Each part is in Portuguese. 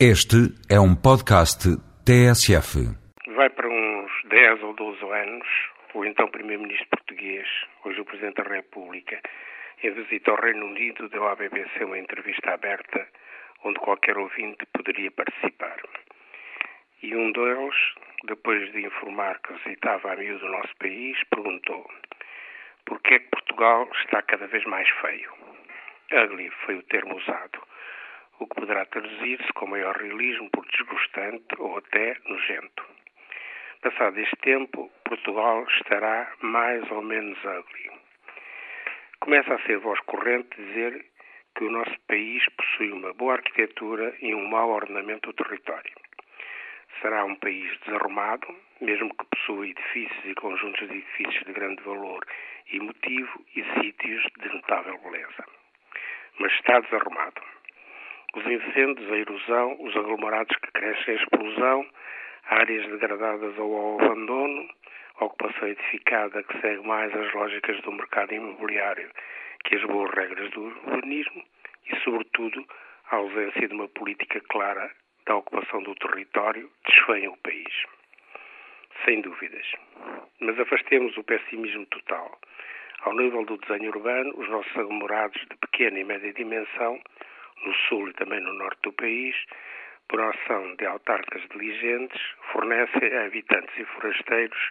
Este é um podcast TSF. Vai para uns 10 ou 12 anos, o então Primeiro-Ministro português, hoje o Presidente da República, em visita ao Reino Unido, deu à BBC uma entrevista aberta onde qualquer ouvinte poderia participar. E um deles, depois de informar que visitava a miúdo o nosso país, perguntou por que é que Portugal está cada vez mais feio? Ugly foi o termo usado o que poderá traduzir-se com maior realismo por desgostante ou até nojento. Passado este tempo, Portugal estará mais ou menos ugly. Começa a ser voz corrente dizer que o nosso país possui uma boa arquitetura e um mau ordenamento do território. Será um país desarrumado, mesmo que possua edifícios e conjuntos de edifícios de grande valor e motivo e sítios de notável beleza. Mas está desarrumado os incêndios, a erosão, os aglomerados que crescem, a explosão, áreas degradadas ou ao abandono, ocupação edificada que segue mais as lógicas do mercado imobiliário que as boas regras do urbanismo e, sobretudo, a ausência de uma política clara da ocupação do território desfeiam o país. Sem dúvidas. Mas afastemos o pessimismo total. Ao nível do desenho urbano, os nossos aglomerados de pequena e média dimensão no sul e também no norte do país, por ação de autarcas diligentes, fornecem a habitantes e forasteiros,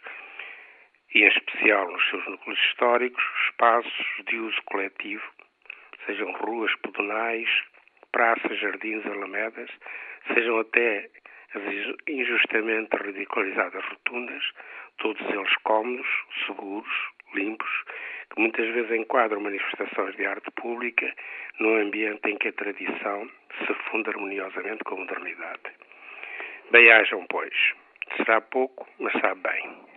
e em especial nos seus núcleos históricos, espaços de uso coletivo, sejam ruas pedonais, praças, jardins, alamedas, sejam até as injustamente ridicularizadas rotundas, todos eles cómodos, seguros, limpos, que muitas vezes enquadram manifestações de arte pública num ambiente em que a tradição se funde harmoniosamente com a modernidade. Bem-ajam, pois. Será pouco, mas sabe bem.